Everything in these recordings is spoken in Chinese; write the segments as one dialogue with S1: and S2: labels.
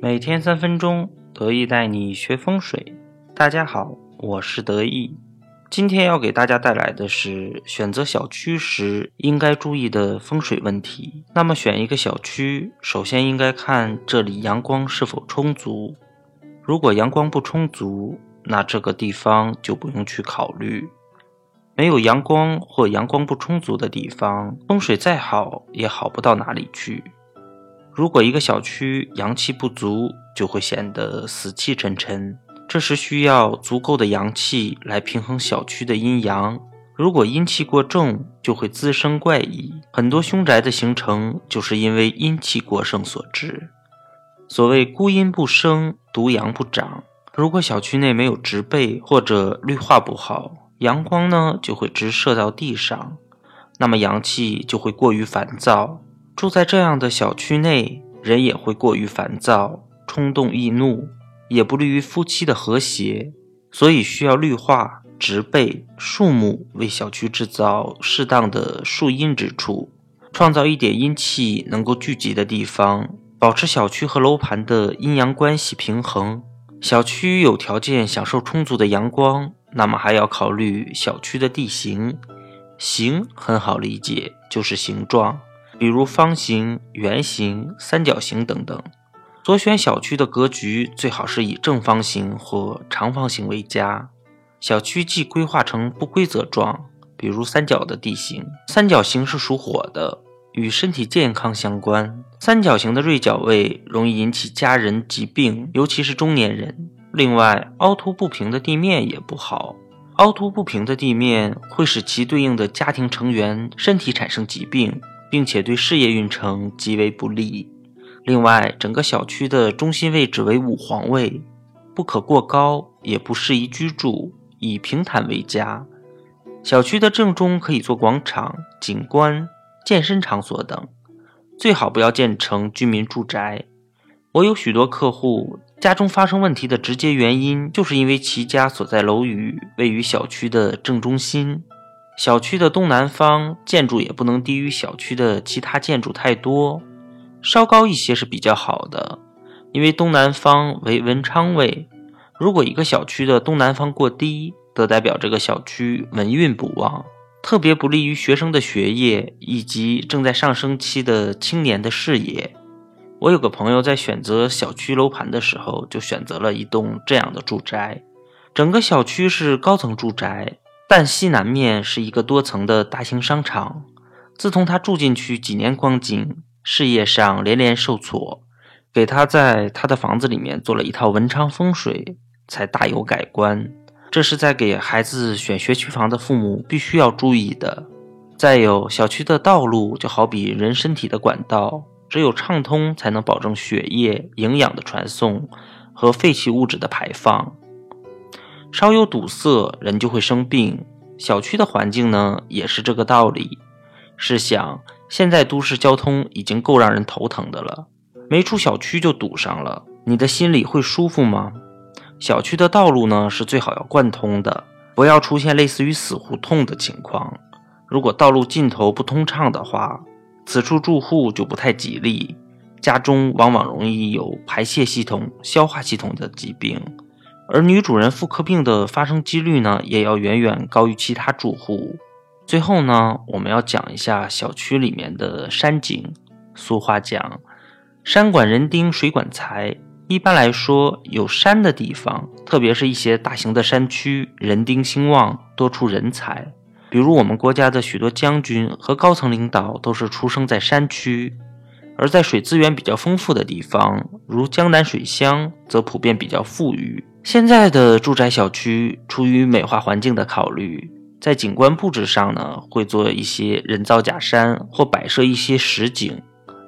S1: 每天三分钟，得意带你学风水。大家好，我是得意。今天要给大家带来的是选择小区时应该注意的风水问题。那么选一个小区，首先应该看这里阳光是否充足。如果阳光不充足，那这个地方就不用去考虑。没有阳光或阳光不充足的地方，风水再好也好不到哪里去。如果一个小区阳气不足，就会显得死气沉沉。这时需要足够的阳气来平衡小区的阴阳。如果阴气过重，就会滋生怪异。很多凶宅的形成就是因为阴气过盛所致。所谓孤阴不生，独阳不长。如果小区内没有植被或者绿化不好，阳光呢就会直射到地上，那么阳气就会过于烦躁。住在这样的小区内，人也会过于烦躁、冲动易怒，也不利于夫妻的和谐。所以需要绿化、植被、树木为小区制造适当的树荫之处，创造一点阴气能够聚集的地方，保持小区和楼盘的阴阳关系平衡。小区有条件享受充足的阳光，那么还要考虑小区的地形。形很好理解，就是形状。比如方形、圆形、三角形等等，所选小区的格局最好是以正方形或长方形为佳。小区既规划成不规则状，比如三角的地形，三角形是属火的，与身体健康相关。三角形的锐角位容易引起家人疾病，尤其是中年人。另外，凹凸不平的地面也不好，凹凸不平的地面会使其对应的家庭成员身体产生疾病。并且对事业运程极为不利。另外，整个小区的中心位置为五黄位，不可过高，也不适宜居住，以平坦为佳。小区的正中可以做广场、景观、健身场所等，最好不要建成居民住宅。我有许多客户家中发生问题的直接原因，就是因为其家所在楼宇位于小区的正中心。小区的东南方建筑也不能低于小区的其他建筑太多，稍高一些是比较好的，因为东南方为文昌位。如果一个小区的东南方过低，则代表这个小区文运不旺，特别不利于学生的学业以及正在上升期的青年的事业。我有个朋友在选择小区楼盘的时候，就选择了一栋这样的住宅，整个小区是高层住宅。但西南面是一个多层的大型商场。自从他住进去几年光景，事业上连连受挫，给他在他的房子里面做了一套文昌风水，才大有改观。这是在给孩子选学区房的父母必须要注意的。再有，小区的道路就好比人身体的管道，只有畅通，才能保证血液营养的传送和废弃物质的排放。稍有堵塞，人就会生病。小区的环境呢，也是这个道理。试想，现在都市交通已经够让人头疼的了，没出小区就堵上了，你的心里会舒服吗？小区的道路呢，是最好要贯通的，不要出现类似于死胡同的情况。如果道路尽头不通畅的话，此处住户就不太吉利，家中往往容易有排泄系统、消化系统的疾病。而女主人妇科病的发生几率呢，也要远远高于其他住户。最后呢，我们要讲一下小区里面的山景。俗话讲，山管人丁，水管财。一般来说，有山的地方，特别是一些大型的山区，人丁兴旺，多出人才。比如我们国家的许多将军和高层领导都是出生在山区。而在水资源比较丰富的地方，如江南水乡，则普遍比较富裕。现在的住宅小区出于美化环境的考虑，在景观布置上呢，会做一些人造假山或摆设一些实景。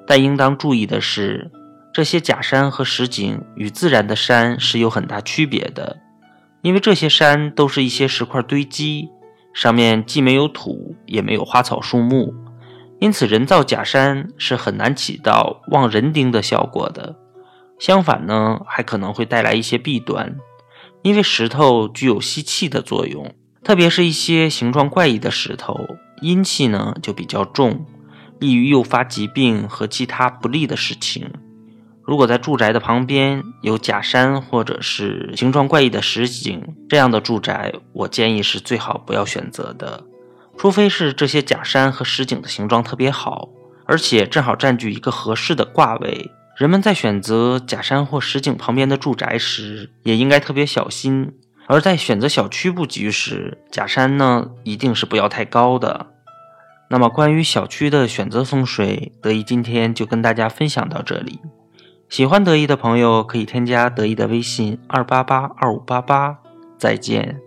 S1: 但应当注意的是，这些假山和实景与自然的山是有很大区别的，因为这些山都是一些石块堆积，上面既没有土，也没有花草树木，因此人造假山是很难起到望人丁的效果的。相反呢，还可能会带来一些弊端。因为石头具有吸气的作用，特别是一些形状怪异的石头，阴气呢就比较重，易于诱发疾病和其他不利的事情。如果在住宅的旁边有假山或者是形状怪异的实景，这样的住宅我建议是最好不要选择的，除非是这些假山和实景的形状特别好，而且正好占据一个合适的卦位。人们在选择假山或实景旁边的住宅时，也应该特别小心。而在选择小区布局时，假山呢一定是不要太高的。那么关于小区的选择风水，德意今天就跟大家分享到这里。喜欢德意的朋友可以添加德意的微信二八八二五八八，再见。